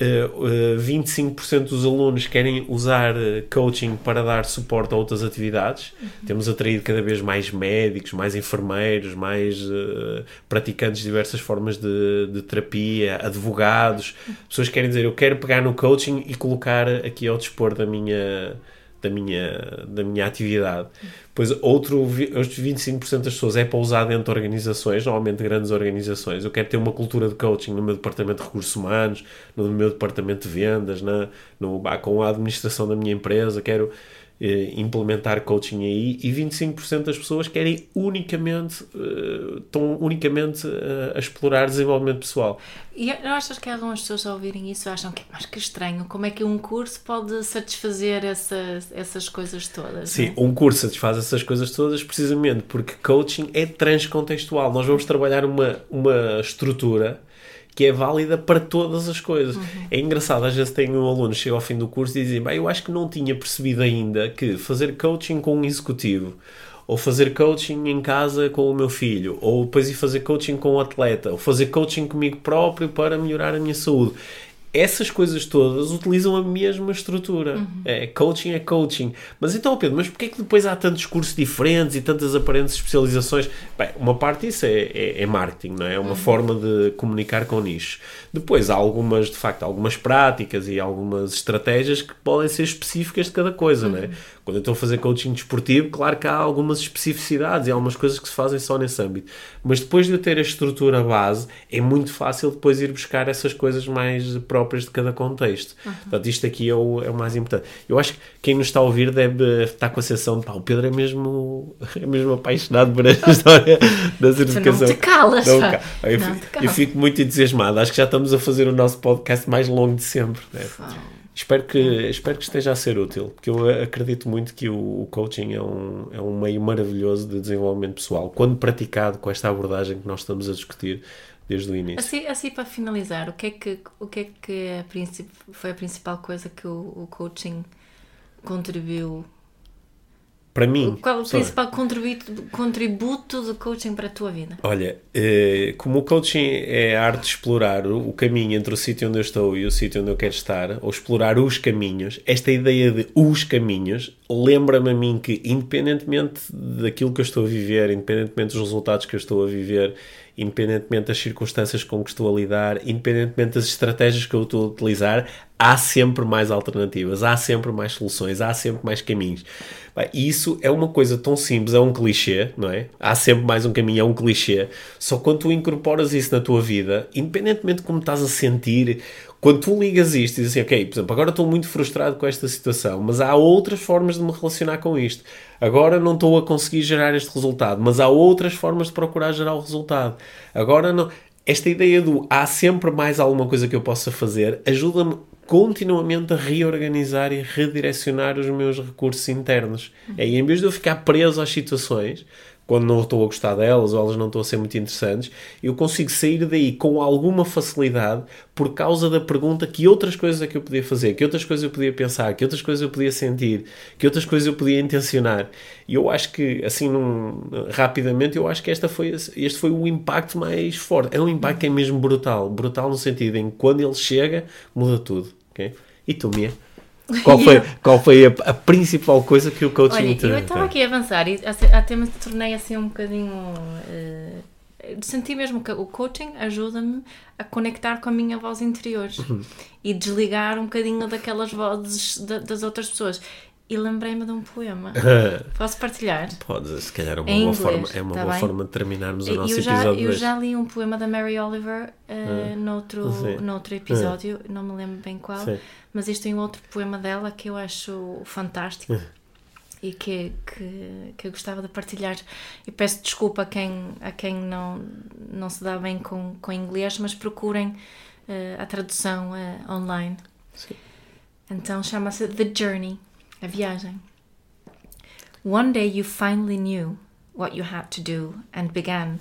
B: uh, 25% dos alunos querem usar uh, coaching para dar suporte a outras atividades. Temos atraído cada vez mais médicos, mais enfermeiros, mais uh, praticantes de diversas formas de, de terapia, advogados. Pessoas que querem dizer, eu quero pegar no coaching e colocar aqui ao dispor da minha, da minha, da minha atividade. Pois outro, outros 25% das pessoas é dentro de organizações, normalmente grandes organizações. Eu quero ter uma cultura de coaching no meu departamento de recursos humanos, no meu departamento de vendas, na, no, com a administração da minha empresa, quero implementar coaching aí e 25% das pessoas querem unicamente, uh, estão unicamente uh, a explorar desenvolvimento pessoal.
A: E não achas que algumas pessoas ao ouvirem isso acham que, mas que estranho, como é que um curso pode satisfazer essas, essas coisas todas?
B: Sim, é? um curso satisfaz essas coisas todas precisamente porque coaching é transcontextual. Nós vamos trabalhar uma, uma estrutura que é válida para todas as coisas. Uhum. É engraçado, às vezes tem um aluno chega ao fim do curso e diz: eu acho que não tinha percebido ainda que fazer coaching com um executivo ou fazer coaching em casa com o meu filho, ou depois ir fazer coaching com um atleta, ou fazer coaching comigo próprio para melhorar a minha saúde essas coisas todas utilizam a mesma estrutura. Uhum. É, coaching é coaching. Mas então, Pedro, mas porquê é que depois há tantos cursos diferentes e tantas aparentes especializações? Bem, uma parte disso é, é, é marketing, não é? É uma uhum. forma de comunicar com nicho. Depois há algumas, de facto, algumas práticas e algumas estratégias que podem ser específicas de cada coisa, uhum. não é? Quando eu estou a fazer coaching desportivo, claro que há algumas especificidades e algumas coisas que se fazem só nesse âmbito. Mas depois de eu ter a estrutura base, é muito fácil depois ir buscar essas coisas mais próprias de cada contexto. Uhum. Portanto, isto aqui é o, é o mais importante. Eu acho que quem nos está a ouvir deve estar com a sensação de pá, o Pedro é mesmo, é mesmo apaixonado por esta história da certificação.
A: não te calas, não,
B: eu, eu, eu, fico muito entusiasmado. Acho que já estamos a fazer o nosso podcast mais longo de sempre. Né? Espero que, espero que esteja a ser útil, porque eu acredito muito que o, o, coaching é um, é um meio maravilhoso de desenvolvimento pessoal. Quando praticado com esta abordagem que nós estamos a discutir, desde o início.
A: Assim, assim para finalizar, o que é que, o que, é que a foi a principal coisa que o, o coaching contribuiu?
B: Para mim.
A: Qual o principal contributo, contributo do coaching para a tua vida?
B: Olha, eh, como o coaching é a arte de explorar o caminho entre o sítio onde eu estou e o sítio onde eu quero estar, ou explorar os caminhos, esta ideia de os caminhos lembra-me a mim que, independentemente daquilo que eu estou a viver, independentemente dos resultados que eu estou a viver, independentemente das circunstâncias com que estou a lidar, independentemente das estratégias que eu estou a utilizar, há sempre mais alternativas, há sempre mais soluções, há sempre mais caminhos. E isso é uma coisa tão simples, é um clichê, não é? Há sempre mais um caminho, é um clichê. Só quando tu incorporas isso na tua vida, independentemente de como estás a sentir, quando tu ligas isto e dizes assim, ok, por exemplo, agora estou muito frustrado com esta situação, mas há outras formas de me relacionar com isto. Agora não estou a conseguir gerar este resultado, mas há outras formas de procurar gerar o resultado. Agora não. Esta ideia do há sempre mais alguma coisa que eu possa fazer ajuda-me continuamente a reorganizar e redirecionar os meus recursos internos. É, e em vez de eu ficar preso às situações, quando não estou a gostar delas ou elas não estão a ser muito interessantes, eu consigo sair daí com alguma facilidade por causa da pergunta que outras coisas é que eu podia fazer, que outras coisas eu podia pensar, que outras coisas eu podia sentir, que outras coisas eu podia intencionar. E eu acho que, assim, num, rapidamente, eu acho que esta foi, este foi o impacto mais forte. É um impacto que é mesmo brutal. Brutal no sentido em que quando ele chega, muda tudo. Okay? E tu, Mia? Qual foi, qual foi a, a, principal coisa que o coaching
A: Olha, te... eu estava aqui a avançar e até me tornei assim um bocadinho. Uh, senti mesmo que o coaching ajuda-me a conectar com a minha voz interior uhum. e desligar um bocadinho daquelas vozes das outras pessoas. E lembrei-me de um poema. Posso partilhar?
B: Podes, se calhar é uma, boa, inglês, forma, é uma tá boa forma de terminarmos o nosso
A: eu já,
B: episódio.
A: Eu já li um poema da Mary Oliver uh, noutro, noutro episódio, não me lembro bem qual. Sim mas este tem um outro poema dela que eu acho fantástico hum. e que, que, que eu gostava de partilhar. E peço desculpa a quem, a quem não, não se dá bem com, com inglês, mas procurem uh, a tradução uh, online. Sim. Então chama-se The Journey, viagem. One day you finally knew what you had to do and began,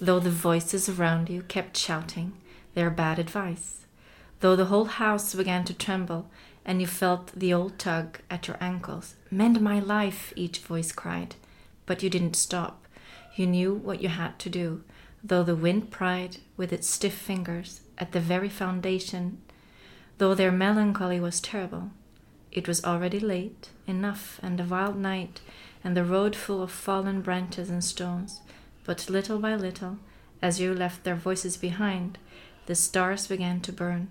A: though the voices around you kept shouting their bad advice. though the whole house began to tremble, and you felt the old tug at your ankles. Mend my life, each voice cried. But you didn't stop. You knew what you had to do, though the wind pried with its stiff fingers at the very foundation, though their melancholy was terrible. It was already late enough, and a wild night, and the road full of fallen branches and stones. But little by little, as you left their voices behind, the stars began to burn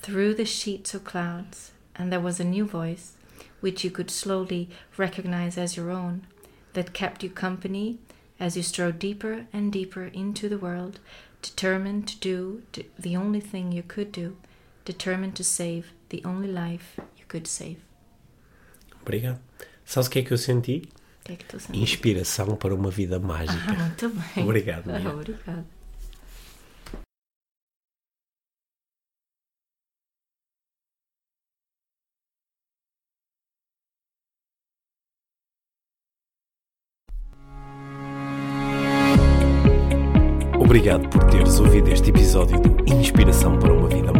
A: through the sheets of clouds, and there was a new voice which you could slowly recognize as your own, that kept you company as you strode deeper and deeper into the world, determined to do the only thing you could do, determined to save the only life could save.
B: Obrigado. Sabes o que é que eu senti?
A: O que é que tu?
B: Inspiração para uma vida mágica.
A: Ah, muito bem.
B: Obrigado.
A: Ah, obrigado.
B: Obrigado por teres ouvido este episódio do Inspiração para uma Vida Mágica.